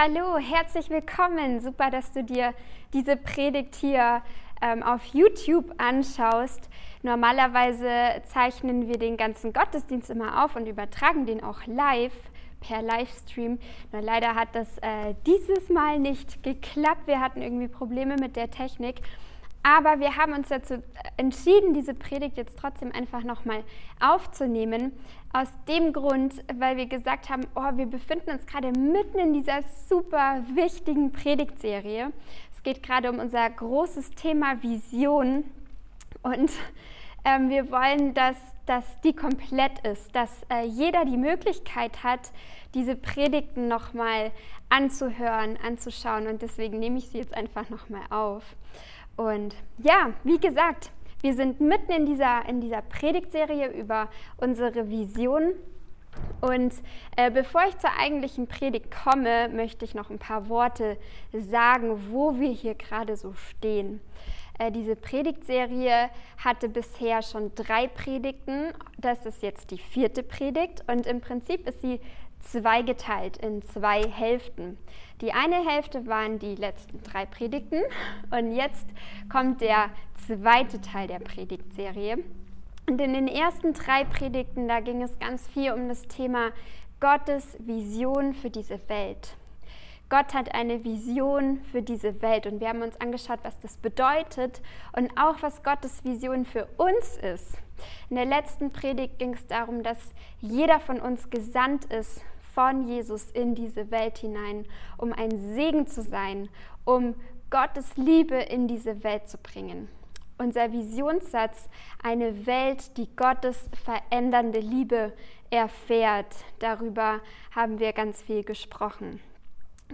Hallo, herzlich willkommen. Super, dass du dir diese Predigt hier ähm, auf YouTube anschaust. Normalerweise zeichnen wir den ganzen Gottesdienst immer auf und übertragen den auch live per Livestream. Nur leider hat das äh, dieses Mal nicht geklappt. Wir hatten irgendwie Probleme mit der Technik. Aber wir haben uns dazu entschieden, diese Predigt jetzt trotzdem einfach nochmal aufzunehmen. Aus dem Grund, weil wir gesagt haben, oh, wir befinden uns gerade mitten in dieser super wichtigen Predigtserie. Es geht gerade um unser großes Thema Vision. Und ähm, wir wollen, dass, dass die komplett ist, dass äh, jeder die Möglichkeit hat, diese Predigten nochmal anzuhören, anzuschauen. Und deswegen nehme ich sie jetzt einfach nochmal auf. Und ja, wie gesagt, wir sind mitten in dieser, in dieser Predigtserie über unsere Vision. Und äh, bevor ich zur eigentlichen Predigt komme, möchte ich noch ein paar Worte sagen, wo wir hier gerade so stehen. Äh, diese Predigtserie hatte bisher schon drei Predigten. Das ist jetzt die vierte Predigt und im Prinzip ist sie zweigeteilt in zwei Hälften. Die eine Hälfte waren die letzten drei Predigten und jetzt kommt der zweite Teil der Predigtserie. Und in den ersten drei Predigten, da ging es ganz viel um das Thema Gottes Vision für diese Welt. Gott hat eine Vision für diese Welt und wir haben uns angeschaut, was das bedeutet und auch was Gottes Vision für uns ist. In der letzten Predigt ging es darum, dass jeder von uns gesandt ist von Jesus in diese Welt hinein, um ein Segen zu sein, um Gottes Liebe in diese Welt zu bringen. Unser Visionssatz, eine Welt, die Gottes verändernde Liebe erfährt, darüber haben wir ganz viel gesprochen.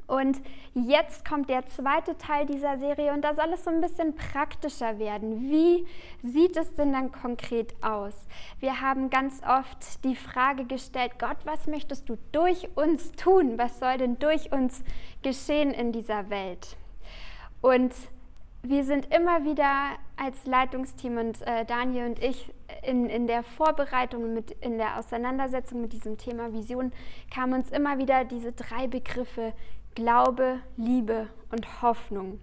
Und jetzt kommt der zweite Teil dieser Serie und da soll es so ein bisschen praktischer werden. Wie sieht es denn dann konkret aus? Wir haben ganz oft die Frage gestellt, Gott, was möchtest du durch uns tun? Was soll denn durch uns geschehen in dieser Welt? Und wir sind immer wieder als Leitungsteam und äh, Daniel und ich in, in der Vorbereitung, mit, in der Auseinandersetzung mit diesem Thema Vision, kamen uns immer wieder diese drei Begriffe Glaube, Liebe und Hoffnung.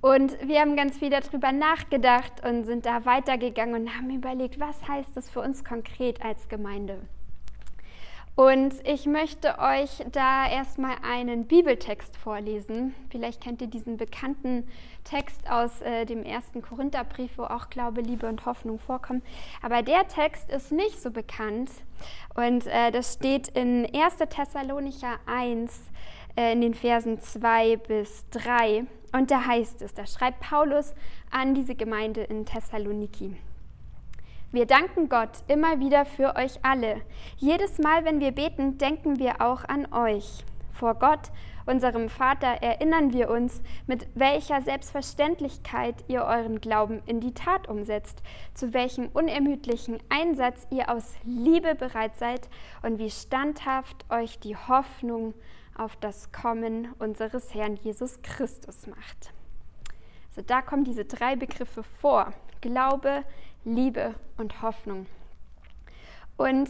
Und wir haben ganz viel darüber nachgedacht und sind da weitergegangen und haben überlegt, was heißt das für uns konkret als Gemeinde. Und ich möchte euch da erstmal einen Bibeltext vorlesen. Vielleicht kennt ihr diesen bekannten Text aus äh, dem ersten Korintherbrief, wo auch Glaube, Liebe und Hoffnung vorkommen. Aber der Text ist nicht so bekannt. Und äh, das steht in 1. Thessalonicher 1, äh, in den Versen 2 bis 3. Und da heißt es, da schreibt Paulus an diese Gemeinde in Thessaloniki. Wir danken Gott immer wieder für euch alle. Jedes Mal, wenn wir beten, denken wir auch an euch. Vor Gott, unserem Vater, erinnern wir uns, mit welcher Selbstverständlichkeit ihr euren Glauben in die Tat umsetzt, zu welchem unermüdlichen Einsatz ihr aus Liebe bereit seid und wie standhaft euch die Hoffnung auf das Kommen unseres Herrn Jesus Christus macht. Also da kommen diese drei Begriffe vor. Glaube, Liebe und Hoffnung. Und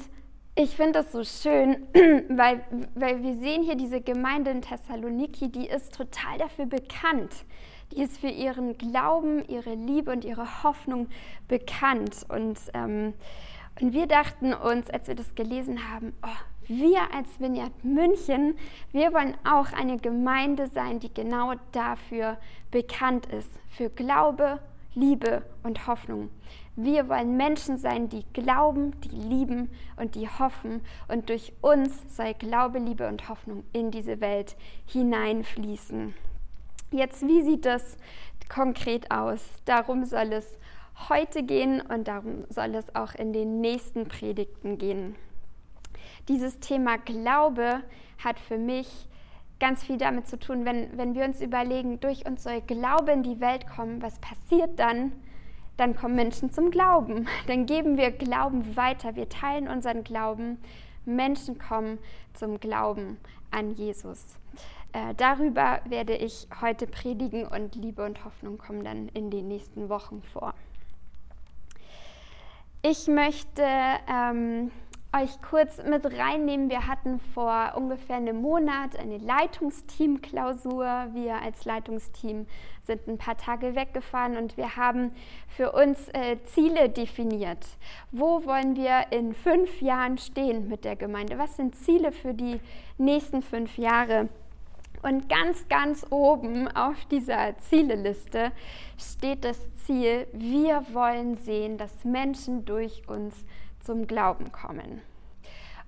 ich finde das so schön, weil, weil wir sehen hier diese Gemeinde in Thessaloniki, die ist total dafür bekannt. Die ist für ihren Glauben, ihre Liebe und ihre Hoffnung bekannt. Und, ähm, und wir dachten uns, als wir das gelesen haben, oh, wir als Vineyard München, wir wollen auch eine Gemeinde sein, die genau dafür bekannt ist, für Glaube, Liebe und Hoffnung. Wir wollen Menschen sein, die glauben, die lieben und die hoffen. Und durch uns soll Glaube, Liebe und Hoffnung in diese Welt hineinfließen. Jetzt, wie sieht das konkret aus? Darum soll es heute gehen und darum soll es auch in den nächsten Predigten gehen dieses Thema Glaube hat für mich ganz viel damit zu tun, wenn, wenn wir uns überlegen, durch uns soll Glaube in die Welt kommen, was passiert dann? Dann kommen Menschen zum Glauben. Dann geben wir Glauben weiter. Wir teilen unseren Glauben. Menschen kommen zum Glauben an Jesus. Äh, darüber werde ich heute predigen und Liebe und Hoffnung kommen dann in den nächsten Wochen vor. Ich möchte ähm, euch kurz mit reinnehmen. Wir hatten vor ungefähr einem Monat eine Leitungsteam-Klausur. Wir als Leitungsteam sind ein paar Tage weggefahren und wir haben für uns äh, Ziele definiert. Wo wollen wir in fünf Jahren stehen mit der Gemeinde? Was sind Ziele für die nächsten fünf Jahre? Und ganz, ganz oben auf dieser Zieleliste steht das Ziel, wir wollen sehen, dass Menschen durch uns zum Glauben kommen.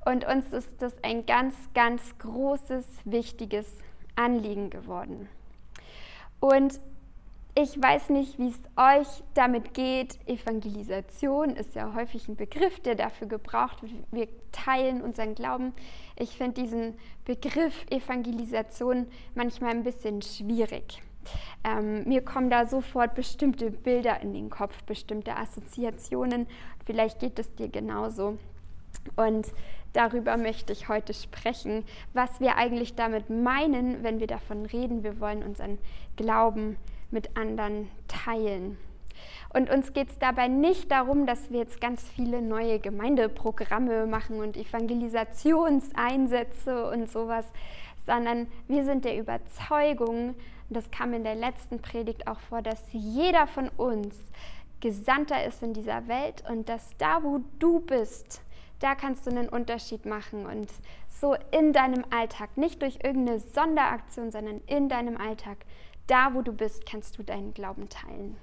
Und uns ist das ein ganz, ganz großes, wichtiges Anliegen geworden. Und ich weiß nicht, wie es euch damit geht. Evangelisation ist ja häufig ein Begriff, der dafür gebraucht wird. Wir teilen unseren Glauben. Ich finde diesen Begriff Evangelisation manchmal ein bisschen schwierig. Ähm, mir kommen da sofort bestimmte Bilder in den Kopf, bestimmte Assoziationen. Vielleicht geht es dir genauso. Und darüber möchte ich heute sprechen, was wir eigentlich damit meinen, wenn wir davon reden, wir wollen unseren Glauben mit anderen teilen. Und uns geht es dabei nicht darum, dass wir jetzt ganz viele neue Gemeindeprogramme machen und Evangelisationseinsätze und sowas, sondern wir sind der Überzeugung, das kam in der letzten Predigt auch vor, dass jeder von uns Gesandter ist in dieser Welt und dass da, wo du bist, da kannst du einen Unterschied machen und so in deinem Alltag, nicht durch irgendeine Sonderaktion, sondern in deinem Alltag, da wo du bist, kannst du deinen Glauben teilen.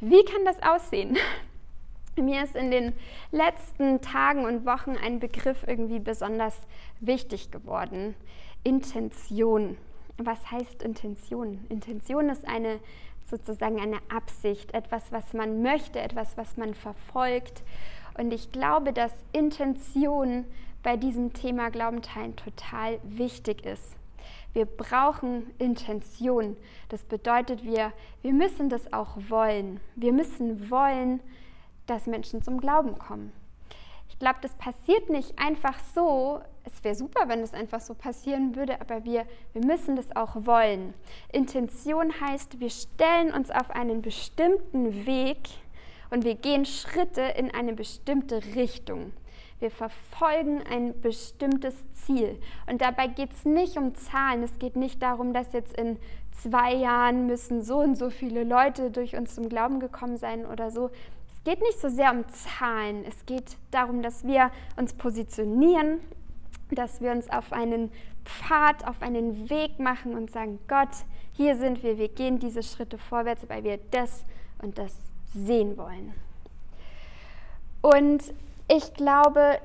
Wie kann das aussehen? Mir ist in den letzten Tagen und Wochen ein Begriff irgendwie besonders wichtig geworden. Intention. Was heißt Intention? Intention ist eine sozusagen eine Absicht, etwas, was man möchte, etwas, was man verfolgt. Und ich glaube, dass Intention bei diesem Thema Glauben teilen total wichtig ist. Wir brauchen Intention. Das bedeutet, wir, wir müssen das auch wollen. Wir müssen wollen, dass Menschen zum Glauben kommen. Ich glaube, das passiert nicht einfach so. Es wäre super, wenn es einfach so passieren würde, aber wir, wir müssen das auch wollen. Intention heißt, wir stellen uns auf einen bestimmten Weg und wir gehen Schritte in eine bestimmte Richtung. Wir verfolgen ein bestimmtes Ziel. Und dabei geht es nicht um Zahlen. Es geht nicht darum, dass jetzt in zwei Jahren müssen so und so viele Leute durch uns zum Glauben gekommen sein oder so. Es geht nicht so sehr um Zahlen. Es geht darum, dass wir uns positionieren, dass wir uns auf einen Pfad, auf einen Weg machen und sagen, Gott, hier sind wir, wir gehen diese Schritte vorwärts, weil wir das und das sehen wollen. Und ich glaube,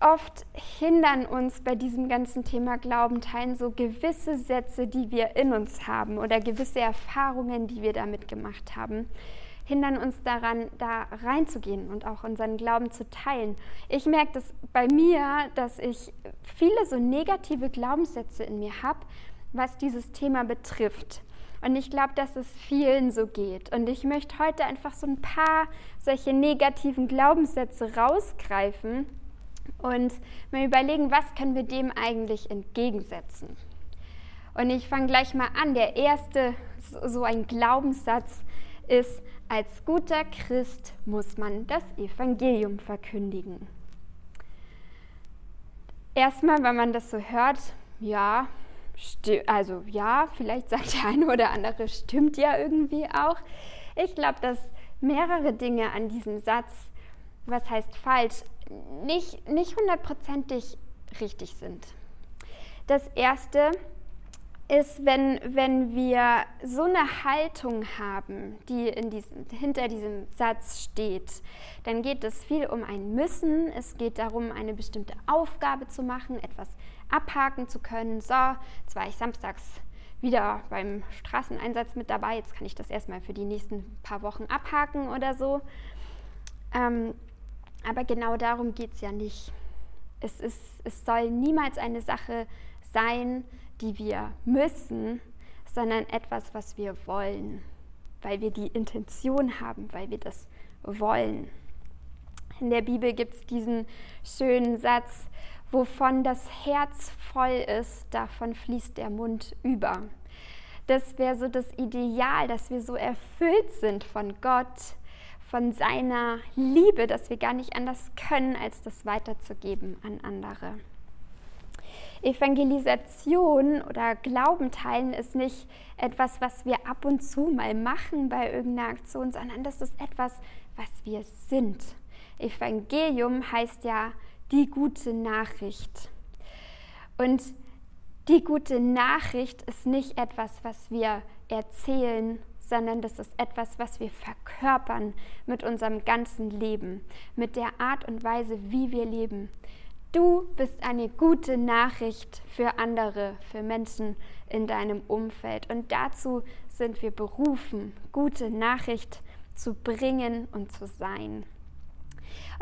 oft hindern uns bei diesem ganzen Thema Glauben teilen so gewisse Sätze, die wir in uns haben oder gewisse Erfahrungen, die wir damit gemacht haben, hindern uns daran, da reinzugehen und auch unseren Glauben zu teilen. Ich merke das bei mir, dass ich viele so negative Glaubenssätze in mir habe, was dieses Thema betrifft. Und ich glaube, dass es vielen so geht. Und ich möchte heute einfach so ein paar solche negativen Glaubenssätze rausgreifen und mal überlegen, was können wir dem eigentlich entgegensetzen. Und ich fange gleich mal an. Der erste, so ein Glaubenssatz ist, als guter Christ muss man das Evangelium verkündigen. Erstmal, wenn man das so hört, ja, also ja, vielleicht sagt der eine oder andere, stimmt ja irgendwie auch. Ich glaube, dass mehrere Dinge an diesem Satz, was heißt falsch, nicht, nicht hundertprozentig richtig sind. Das erste ist, wenn, wenn wir so eine Haltung haben, die in diesem, hinter diesem Satz steht, dann geht es viel um ein Müssen. Es geht darum, eine bestimmte Aufgabe zu machen, etwas abhaken zu können. So, jetzt war ich samstags wieder beim Straßeneinsatz mit dabei. Jetzt kann ich das erstmal für die nächsten paar Wochen abhaken oder so. Ähm, aber genau darum geht es ja nicht. Es, ist, es soll niemals eine Sache sein, die wir müssen, sondern etwas, was wir wollen, weil wir die Intention haben, weil wir das wollen. In der Bibel gibt es diesen schönen Satz, wovon das Herz voll ist, davon fließt der Mund über. Das wäre so das Ideal, dass wir so erfüllt sind von Gott, von seiner Liebe, dass wir gar nicht anders können, als das weiterzugeben an andere. Evangelisation oder Glauben teilen ist nicht etwas, was wir ab und zu mal machen bei irgendeiner Aktion, sondern das ist etwas, was wir sind. Evangelium heißt ja die gute Nachricht. Und die gute Nachricht ist nicht etwas, was wir erzählen, sondern das ist etwas, was wir verkörpern mit unserem ganzen Leben, mit der Art und Weise, wie wir leben. Du bist eine gute Nachricht für andere, für Menschen in deinem Umfeld. Und dazu sind wir berufen, gute Nachricht zu bringen und zu sein.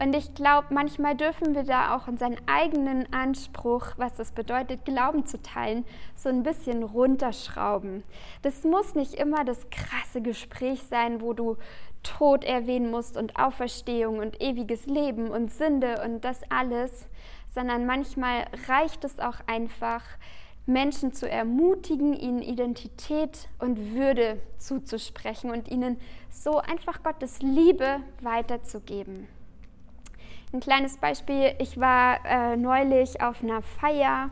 Und ich glaube, manchmal dürfen wir da auch unseren eigenen Anspruch, was es bedeutet, Glauben zu teilen, so ein bisschen runterschrauben. Das muss nicht immer das krasse Gespräch sein, wo du Tod erwähnen musst und Auferstehung und ewiges Leben und Sünde und das alles, sondern manchmal reicht es auch einfach, Menschen zu ermutigen, ihnen Identität und Würde zuzusprechen und ihnen so einfach Gottes Liebe weiterzugeben. Ein kleines Beispiel, ich war äh, neulich auf einer Feier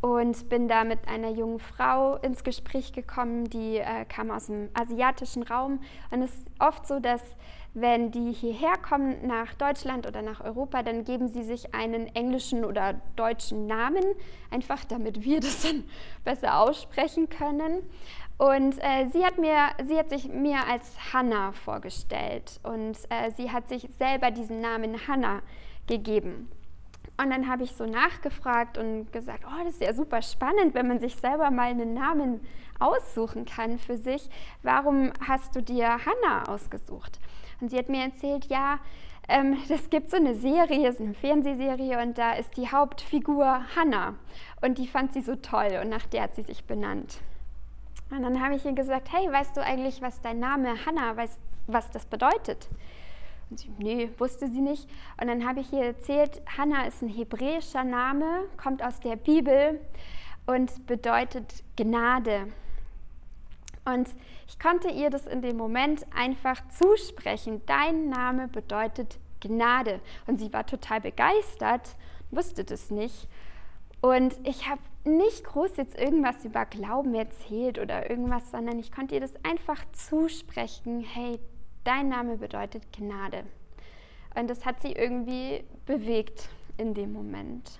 und bin da mit einer jungen Frau ins Gespräch gekommen, die äh, kam aus dem asiatischen Raum. Und es ist oft so, dass wenn die hierher kommen nach Deutschland oder nach Europa, dann geben sie sich einen englischen oder deutschen Namen, einfach damit wir das dann besser aussprechen können. Und äh, sie, hat mir, sie hat sich mir als Hannah vorgestellt und äh, sie hat sich selber diesen Namen Hannah gegeben. Und dann habe ich so nachgefragt und gesagt, oh, das ist ja super spannend, wenn man sich selber mal einen Namen aussuchen kann für sich. Warum hast du dir Hannah ausgesucht? Und sie hat mir erzählt, ja, ähm, das gibt so eine Serie, so eine Fernsehserie und da ist die Hauptfigur Hannah und die fand sie so toll und nach der hat sie sich benannt. Und dann habe ich ihr gesagt, hey, weißt du eigentlich, was dein Name Hannah, weißt, was das bedeutet? Und sie, nee, wusste sie nicht. Und dann habe ich ihr erzählt, Hannah ist ein hebräischer Name, kommt aus der Bibel und bedeutet Gnade. Und ich konnte ihr das in dem Moment einfach zusprechen. Dein Name bedeutet Gnade. Und sie war total begeistert, wusste das nicht. Und ich habe nicht groß jetzt irgendwas über Glauben erzählt oder irgendwas, sondern ich konnte ihr das einfach zusprechen. Hey, dein Name bedeutet Gnade. Und das hat sie irgendwie bewegt in dem Moment.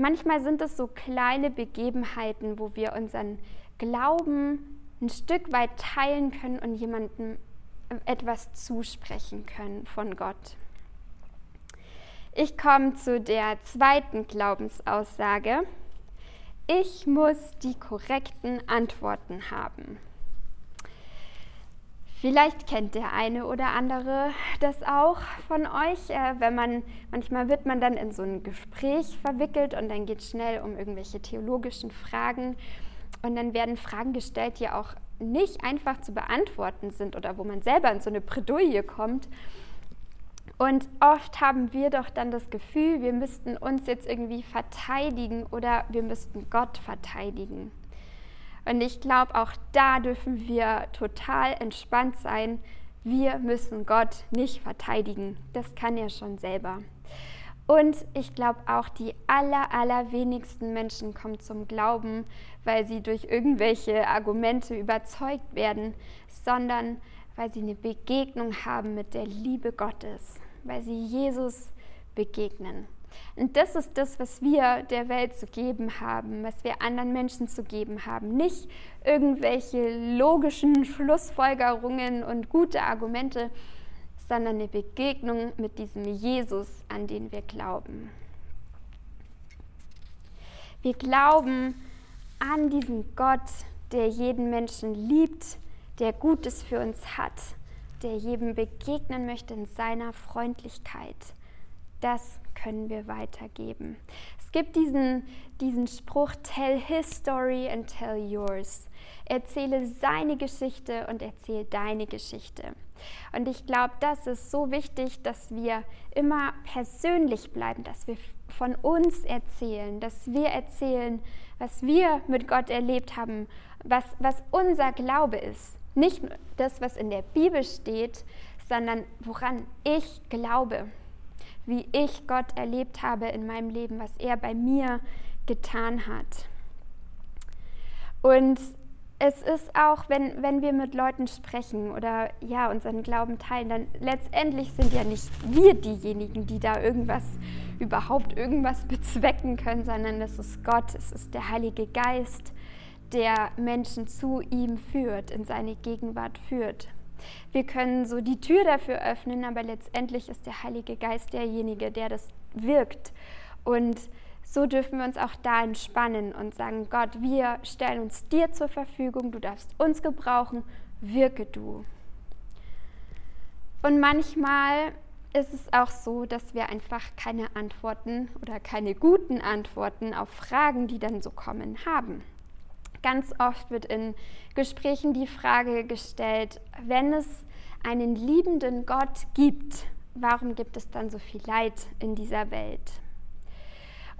Manchmal sind es so kleine Begebenheiten, wo wir unseren Glauben ein Stück weit teilen können und jemandem etwas zusprechen können von Gott. Ich komme zu der zweiten Glaubensaussage. Ich muss die korrekten Antworten haben. Vielleicht kennt der eine oder andere das auch von euch, äh, wenn man manchmal wird man dann in so ein Gespräch verwickelt und dann geht es schnell um irgendwelche theologischen Fragen und dann werden Fragen gestellt, die auch nicht einfach zu beantworten sind oder wo man selber in so eine Bredouille kommt. Und oft haben wir doch dann das Gefühl, wir müssten uns jetzt irgendwie verteidigen oder wir müssten Gott verteidigen. Und ich glaube, auch da dürfen wir total entspannt sein. Wir müssen Gott nicht verteidigen. Das kann er schon selber. Und ich glaube auch, die aller, allerwenigsten Menschen kommen zum Glauben, weil sie durch irgendwelche Argumente überzeugt werden, sondern weil sie eine Begegnung haben mit der Liebe Gottes, weil sie Jesus begegnen. Und das ist das, was wir der Welt zu geben haben, was wir anderen Menschen zu geben haben. Nicht irgendwelche logischen Schlussfolgerungen und gute Argumente, sondern eine Begegnung mit diesem Jesus, an den wir glauben. Wir glauben an diesen Gott, der jeden Menschen liebt, der Gutes für uns hat, der jedem begegnen möchte in seiner Freundlichkeit. Das können wir weitergeben. Es gibt diesen, diesen Spruch, tell his story and tell yours. Erzähle seine Geschichte und erzähle deine Geschichte. Und ich glaube, das ist so wichtig, dass wir immer persönlich bleiben, dass wir von uns erzählen, dass wir erzählen, was wir mit Gott erlebt haben, was, was unser Glaube ist. Nicht das, was in der Bibel steht, sondern woran ich glaube, wie ich Gott erlebt habe in meinem Leben, was er bei mir getan hat. Und es ist auch, wenn, wenn wir mit Leuten sprechen oder ja, unseren Glauben teilen, dann letztendlich sind ja nicht wir diejenigen, die da irgendwas, überhaupt irgendwas bezwecken können, sondern es ist Gott, es ist der Heilige Geist, der Menschen zu ihm führt, in seine Gegenwart führt. Wir können so die Tür dafür öffnen, aber letztendlich ist der Heilige Geist derjenige, der das wirkt. Und so dürfen wir uns auch da entspannen und sagen, Gott, wir stellen uns dir zur Verfügung, du darfst uns gebrauchen, wirke du. Und manchmal ist es auch so, dass wir einfach keine Antworten oder keine guten Antworten auf Fragen, die dann so kommen, haben. Ganz oft wird in Gesprächen die Frage gestellt, wenn es einen liebenden Gott gibt, warum gibt es dann so viel Leid in dieser Welt?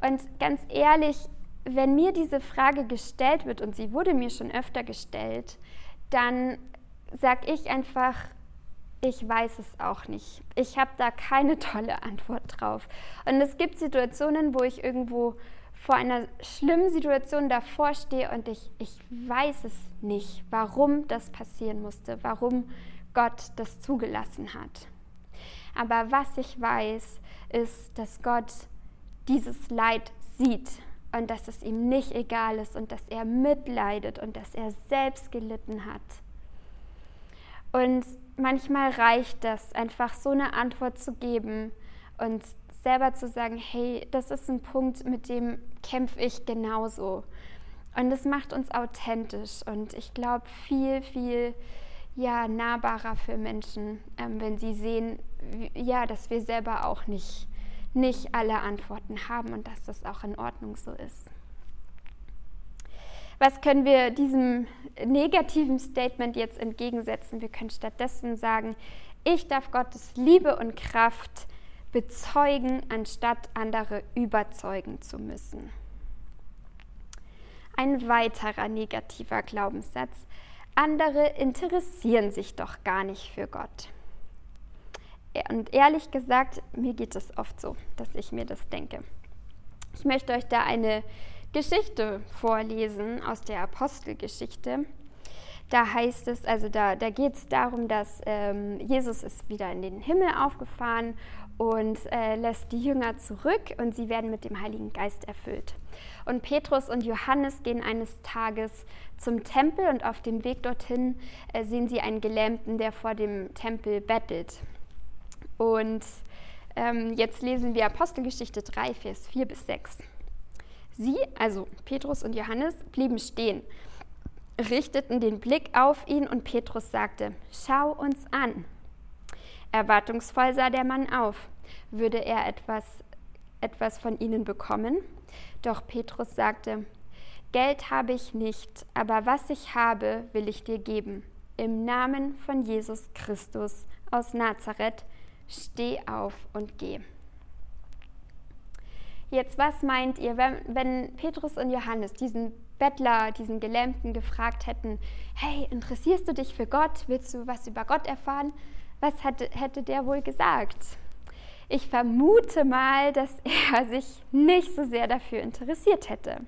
Und ganz ehrlich, wenn mir diese Frage gestellt wird, und sie wurde mir schon öfter gestellt, dann sage ich einfach, ich weiß es auch nicht. Ich habe da keine tolle Antwort drauf. Und es gibt Situationen, wo ich irgendwo vor einer schlimmen Situation davor stehe und ich, ich weiß es nicht, warum das passieren musste, warum Gott das zugelassen hat. Aber was ich weiß, ist, dass Gott dieses Leid sieht und dass es ihm nicht egal ist und dass er mitleidet und dass er selbst gelitten hat. Und manchmal reicht das, einfach so eine Antwort zu geben und selber zu sagen, hey, das ist ein Punkt, mit dem kämpfe ich genauso. Und es macht uns authentisch und ich glaube viel, viel ja, nahbarer für Menschen, ähm, wenn sie sehen, ja, dass wir selber auch nicht nicht alle Antworten haben und dass das auch in Ordnung so ist. Was können wir diesem negativen Statement jetzt entgegensetzen? Wir können stattdessen sagen, ich darf Gottes Liebe und Kraft bezeugen, anstatt andere überzeugen zu müssen. Ein weiterer negativer Glaubenssatz. Andere interessieren sich doch gar nicht für Gott. Und ehrlich gesagt, mir geht es oft so, dass ich mir das denke. Ich möchte euch da eine Geschichte vorlesen aus der Apostelgeschichte. Da heißt es, also da, da geht es darum, dass ähm, Jesus ist wieder in den Himmel aufgefahren und äh, lässt die Jünger zurück und sie werden mit dem Heiligen Geist erfüllt. Und Petrus und Johannes gehen eines Tages zum Tempel und auf dem Weg dorthin äh, sehen sie einen Gelähmten, der vor dem Tempel bettelt. Und ähm, jetzt lesen wir Apostelgeschichte 3, Vers 4 bis 6. Sie, also Petrus und Johannes, blieben stehen, richteten den Blick auf ihn und Petrus sagte, schau uns an. Erwartungsvoll sah der Mann auf. Würde er etwas, etwas von ihnen bekommen? Doch Petrus sagte, Geld habe ich nicht, aber was ich habe, will ich dir geben. Im Namen von Jesus Christus aus Nazareth, steh auf und geh. Jetzt, was meint ihr, wenn, wenn, Petrus und Johannes diesen Bettler, diesen Gelähmten gefragt hätten, hey, interessierst du dich für Gott? Willst du was über Gott erfahren? Was hätte, hätte der wohl gesagt? Ich vermute mal, dass er sich nicht so sehr dafür interessiert hätte.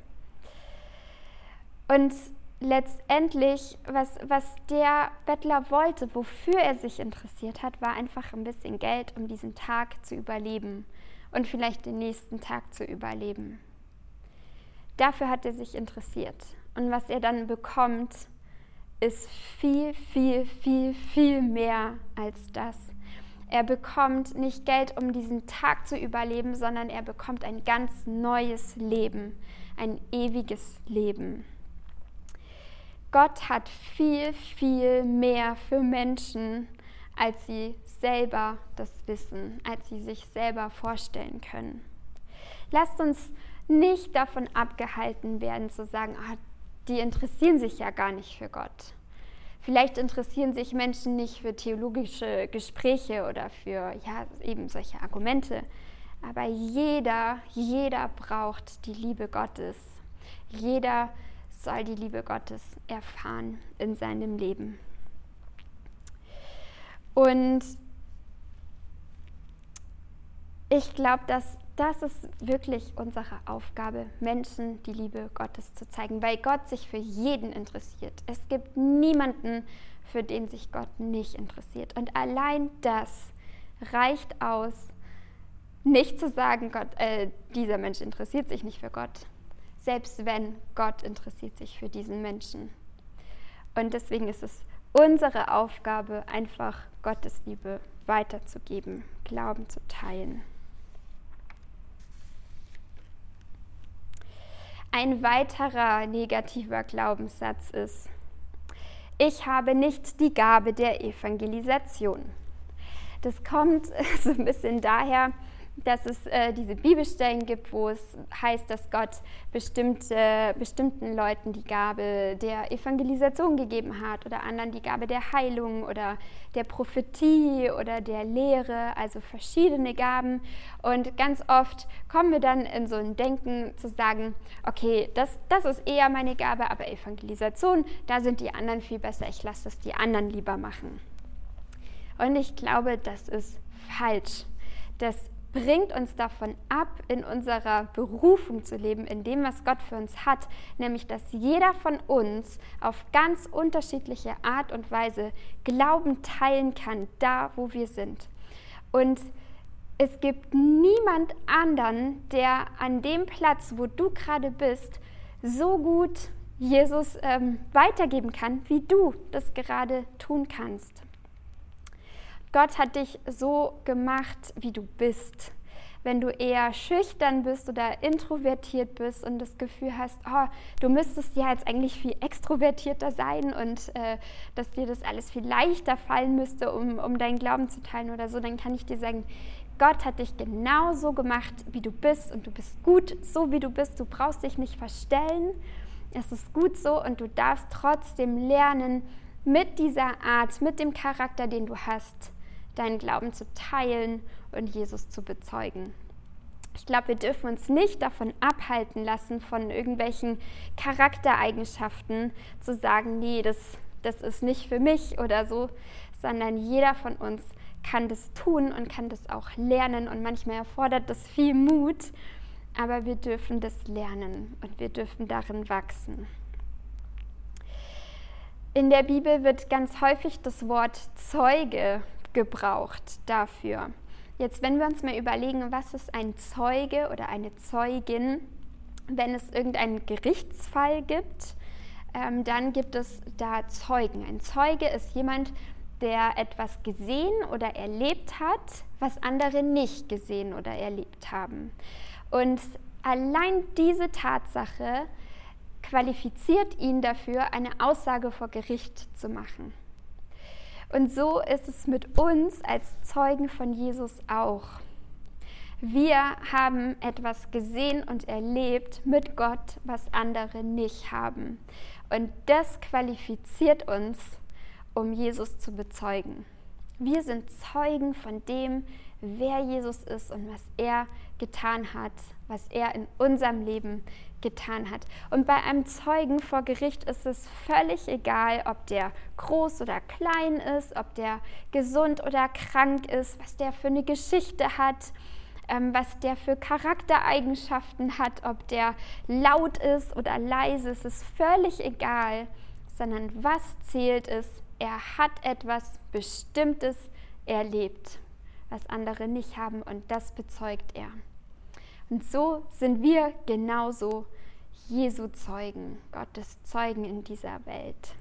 Und letztendlich, was, was der Bettler wollte, wofür er sich interessiert hat, war einfach ein bisschen Geld, um diesen Tag zu überleben und vielleicht den nächsten Tag zu überleben. Dafür hat er sich interessiert. Und was er dann bekommt, ist viel, viel, viel, viel mehr als das. Er bekommt nicht Geld, um diesen Tag zu überleben, sondern er bekommt ein ganz neues Leben, ein ewiges Leben. Gott hat viel, viel mehr für Menschen, als sie selber das wissen, als sie sich selber vorstellen können. Lasst uns nicht davon abgehalten werden zu sagen, ah, die interessieren sich ja gar nicht für Gott. Vielleicht interessieren sich Menschen nicht für theologische Gespräche oder für ja, eben solche Argumente, aber jeder, jeder braucht die Liebe Gottes. Jeder soll die Liebe Gottes erfahren in seinem Leben. Und ich glaube, dass das ist wirklich unsere Aufgabe, Menschen die Liebe Gottes zu zeigen, weil Gott sich für jeden interessiert. Es gibt niemanden, für den sich Gott nicht interessiert. Und allein das reicht aus, nicht zu sagen, Gott, äh, dieser Mensch interessiert sich nicht für Gott, selbst wenn Gott interessiert sich für diesen Menschen. Und deswegen ist es unsere Aufgabe, einfach Gottes Liebe weiterzugeben, Glauben zu teilen. Ein weiterer negativer Glaubenssatz ist, ich habe nicht die Gabe der Evangelisation. Das kommt so ein bisschen daher, dass es äh, diese Bibelstellen gibt, wo es heißt, dass Gott bestimmte, bestimmten Leuten die Gabe der Evangelisation gegeben hat oder anderen die Gabe der Heilung oder der Prophetie oder der Lehre, also verschiedene Gaben. Und ganz oft kommen wir dann in so ein Denken zu sagen, okay, das, das ist eher meine Gabe, aber Evangelisation, da sind die anderen viel besser, ich lasse das die anderen lieber machen. Und ich glaube, das ist falsch. Das bringt uns davon ab, in unserer Berufung zu leben, in dem, was Gott für uns hat, nämlich dass jeder von uns auf ganz unterschiedliche Art und Weise Glauben teilen kann, da wo wir sind. Und es gibt niemand anderen, der an dem Platz, wo du gerade bist, so gut Jesus ähm, weitergeben kann, wie du das gerade tun kannst. Gott hat dich so gemacht, wie du bist. Wenn du eher schüchtern bist oder introvertiert bist und das Gefühl hast, oh, du müsstest ja jetzt eigentlich viel extrovertierter sein und äh, dass dir das alles viel leichter fallen müsste, um, um deinen Glauben zu teilen oder so, dann kann ich dir sagen, Gott hat dich genauso gemacht, wie du bist und du bist gut so, wie du bist. Du brauchst dich nicht verstellen. Es ist gut so und du darfst trotzdem lernen, mit dieser Art, mit dem Charakter, den du hast, deinen Glauben zu teilen und Jesus zu bezeugen. Ich glaube, wir dürfen uns nicht davon abhalten lassen, von irgendwelchen Charaktereigenschaften zu sagen, nee, das, das ist nicht für mich oder so, sondern jeder von uns kann das tun und kann das auch lernen und manchmal erfordert das viel Mut, aber wir dürfen das lernen und wir dürfen darin wachsen. In der Bibel wird ganz häufig das Wort Zeuge gebraucht dafür. Jetzt, wenn wir uns mal überlegen, was ist ein Zeuge oder eine Zeugin, wenn es irgendeinen Gerichtsfall gibt, ähm, dann gibt es da Zeugen. Ein Zeuge ist jemand, der etwas gesehen oder erlebt hat, was andere nicht gesehen oder erlebt haben. Und allein diese Tatsache qualifiziert ihn dafür, eine Aussage vor Gericht zu machen. Und so ist es mit uns als Zeugen von Jesus auch. Wir haben etwas gesehen und erlebt mit Gott, was andere nicht haben. Und das qualifiziert uns, um Jesus zu bezeugen. Wir sind Zeugen von dem, wer Jesus ist und was er getan hat, was er in unserem Leben getan hat. Und bei einem Zeugen vor Gericht ist es völlig egal, ob der groß oder klein ist, ob der gesund oder krank ist, was der für eine Geschichte hat, ähm, was der für Charaktereigenschaften hat, ob der laut ist oder leise. Es ist völlig egal, sondern was zählt ist, er hat etwas Bestimmtes erlebt, was andere nicht haben und das bezeugt er. Und so sind wir genauso Jesu Zeugen, Gottes Zeugen in dieser Welt.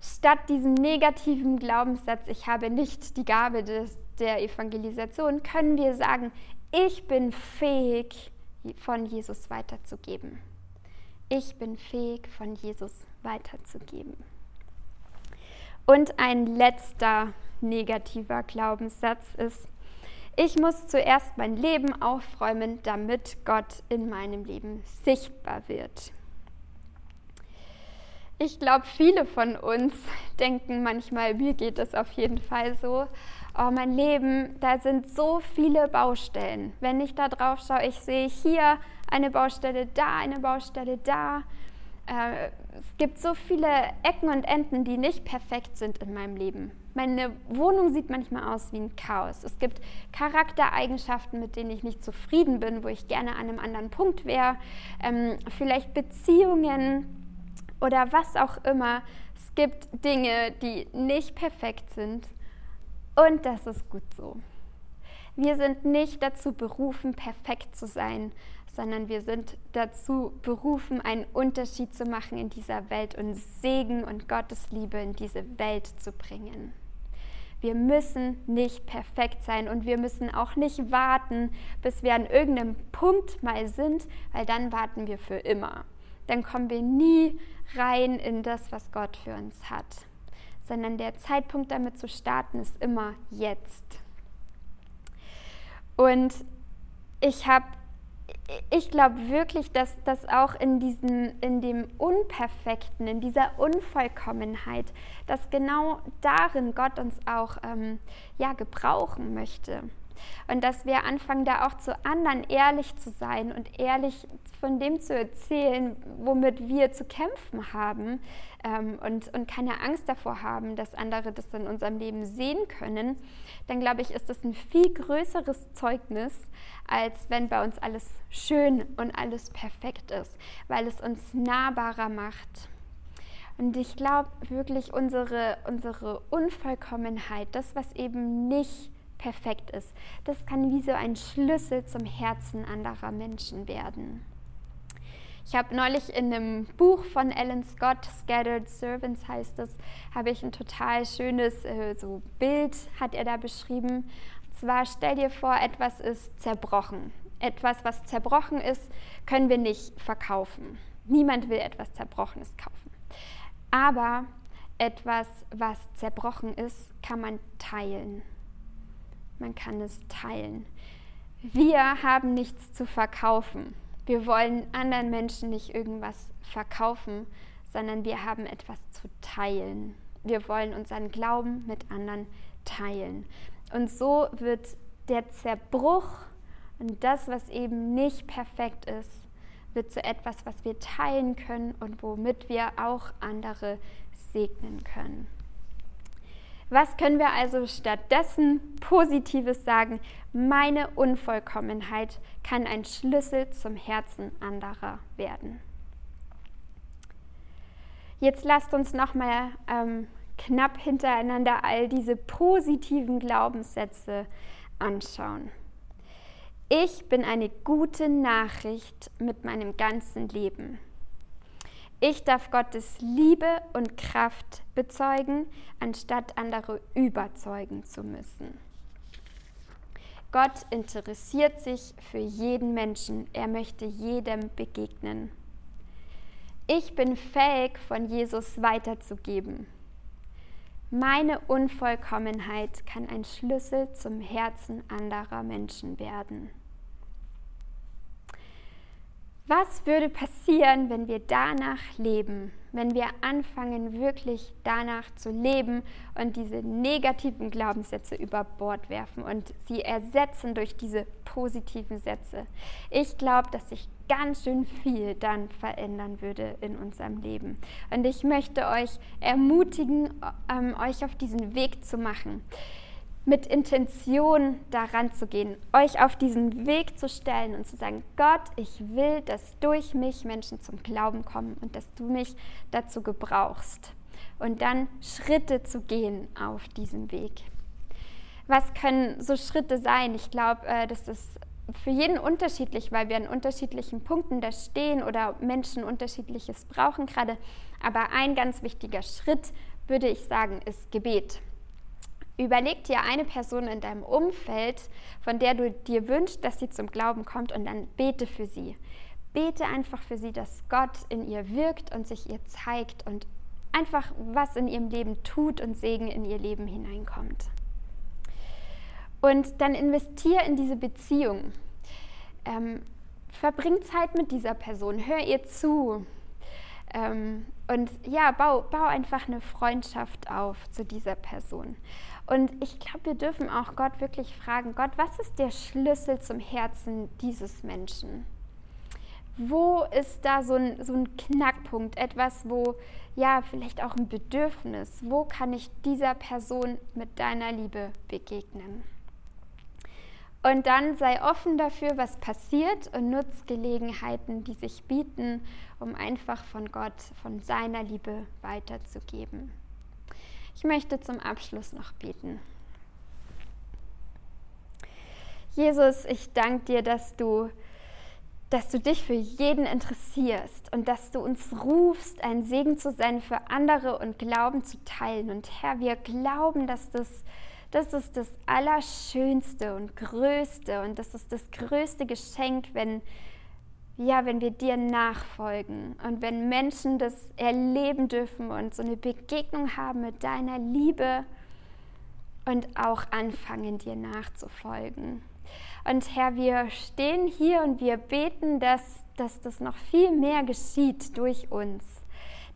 Statt diesem negativen Glaubenssatz, ich habe nicht die Gabe des, der Evangelisation, können wir sagen, ich bin fähig, von Jesus weiterzugeben. Ich bin fähig, von Jesus weiterzugeben. Und ein letzter negativer Glaubenssatz ist, ich muss zuerst mein Leben aufräumen, damit Gott in meinem Leben sichtbar wird. Ich glaube, viele von uns denken manchmal, mir geht es auf jeden Fall so, oh, mein Leben, da sind so viele Baustellen. Wenn ich da drauf schaue, ich sehe hier eine Baustelle, da eine Baustelle, da. Äh, es gibt so viele Ecken und Enden, die nicht perfekt sind in meinem Leben. Meine Wohnung sieht manchmal aus wie ein Chaos. Es gibt Charaktereigenschaften, mit denen ich nicht zufrieden bin, wo ich gerne an einem anderen Punkt wäre. Ähm, vielleicht Beziehungen oder was auch immer. Es gibt Dinge, die nicht perfekt sind. Und das ist gut so. Wir sind nicht dazu berufen, perfekt zu sein, sondern wir sind dazu berufen, einen Unterschied zu machen in dieser Welt und Segen und Gottes Liebe in diese Welt zu bringen. Wir müssen nicht perfekt sein und wir müssen auch nicht warten, bis wir an irgendeinem Punkt mal sind, weil dann warten wir für immer. Dann kommen wir nie rein in das, was Gott für uns hat, sondern der Zeitpunkt damit zu starten ist immer jetzt. Und ich habe ich glaube wirklich, dass das auch in, diesem, in dem Unperfekten, in dieser Unvollkommenheit, dass genau darin Gott uns auch ähm, ja, gebrauchen möchte. Und dass wir anfangen, da auch zu anderen ehrlich zu sein und ehrlich von dem zu erzählen, womit wir zu kämpfen haben ähm, und, und keine Angst davor haben, dass andere das in unserem Leben sehen können, dann glaube ich, ist das ein viel größeres Zeugnis, als wenn bei uns alles schön und alles perfekt ist, weil es uns nahbarer macht. Und ich glaube wirklich, unsere, unsere Unvollkommenheit, das, was eben nicht perfekt ist. Das kann wie so ein Schlüssel zum Herzen anderer Menschen werden. Ich habe neulich in einem Buch von Alan Scott, Scattered Servants heißt es, habe ich ein total schönes äh, so Bild, hat er da beschrieben. Und zwar stell dir vor, etwas ist zerbrochen. Etwas, was zerbrochen ist, können wir nicht verkaufen. Niemand will etwas Zerbrochenes kaufen. Aber etwas, was zerbrochen ist, kann man teilen man kann es teilen. Wir haben nichts zu verkaufen. Wir wollen anderen Menschen nicht irgendwas verkaufen, sondern wir haben etwas zu teilen. Wir wollen unseren Glauben mit anderen teilen. Und so wird der Zerbruch und das, was eben nicht perfekt ist, wird zu etwas, was wir teilen können und womit wir auch andere segnen können. Was können wir also stattdessen Positives sagen? Meine Unvollkommenheit kann ein Schlüssel zum Herzen anderer werden. Jetzt lasst uns nochmal ähm, knapp hintereinander all diese positiven Glaubenssätze anschauen. Ich bin eine gute Nachricht mit meinem ganzen Leben. Ich darf Gottes Liebe und Kraft bezeugen, anstatt andere überzeugen zu müssen. Gott interessiert sich für jeden Menschen. Er möchte jedem begegnen. Ich bin fähig, von Jesus weiterzugeben. Meine Unvollkommenheit kann ein Schlüssel zum Herzen anderer Menschen werden. Was würde passieren, wenn wir danach leben, wenn wir anfangen, wirklich danach zu leben und diese negativen Glaubenssätze über Bord werfen und sie ersetzen durch diese positiven Sätze? Ich glaube, dass sich ganz schön viel dann verändern würde in unserem Leben. Und ich möchte euch ermutigen, ähm, euch auf diesen Weg zu machen mit Intention daran zu gehen, euch auf diesen Weg zu stellen und zu sagen, Gott, ich will, dass durch mich Menschen zum Glauben kommen und dass du mich dazu gebrauchst. Und dann Schritte zu gehen auf diesem Weg. Was können so Schritte sein? Ich glaube, äh, das ist für jeden unterschiedlich, weil wir an unterschiedlichen Punkten da stehen oder Menschen unterschiedliches brauchen gerade. Aber ein ganz wichtiger Schritt, würde ich sagen, ist Gebet. Überleg dir eine Person in deinem Umfeld, von der du dir wünschst, dass sie zum Glauben kommt und dann bete für sie. Bete einfach für sie, dass Gott in ihr wirkt und sich ihr zeigt und einfach was in ihrem Leben tut und Segen in ihr Leben hineinkommt. Und dann investier in diese Beziehung. Ähm, verbring Zeit mit dieser Person, hör ihr zu. Ähm, und ja, bau, bau einfach eine Freundschaft auf zu dieser Person. Und ich glaube, wir dürfen auch Gott wirklich fragen, Gott, was ist der Schlüssel zum Herzen dieses Menschen? Wo ist da so ein, so ein Knackpunkt, etwas, wo ja vielleicht auch ein Bedürfnis, wo kann ich dieser Person mit deiner Liebe begegnen? Und dann sei offen dafür, was passiert und nutz Gelegenheiten, die sich bieten, um einfach von Gott, von seiner Liebe weiterzugeben. Ich möchte zum Abschluss noch beten. Jesus, ich danke dir, dass du, dass du dich für jeden interessierst und dass du uns rufst, ein Segen zu sein für andere und Glauben zu teilen. Und Herr, wir glauben, dass das, das ist das Allerschönste und Größte und das ist das größte Geschenk, wenn, ja, wenn wir dir nachfolgen und wenn Menschen das erleben dürfen und so eine Begegnung haben mit deiner Liebe und auch anfangen, dir nachzufolgen. Und Herr, wir stehen hier und wir beten, dass, dass das noch viel mehr geschieht durch uns.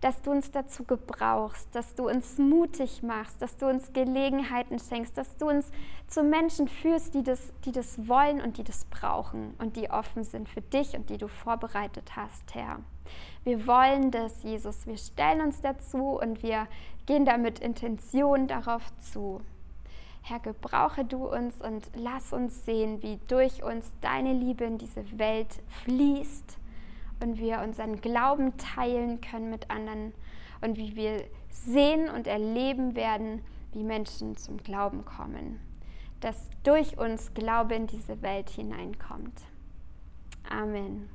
Dass du uns dazu gebrauchst, dass du uns mutig machst, dass du uns Gelegenheiten schenkst, dass du uns zu Menschen führst, die das, die das wollen und die das brauchen und die offen sind für dich und die du vorbereitet hast, Herr. Wir wollen das, Jesus. Wir stellen uns dazu und wir gehen da mit Intention darauf zu. Herr, gebrauche du uns und lass uns sehen, wie durch uns deine Liebe in diese Welt fließt und wir unseren Glauben teilen können mit anderen und wie wir sehen und erleben werden, wie Menschen zum Glauben kommen. Dass durch uns Glaube in diese Welt hineinkommt. Amen.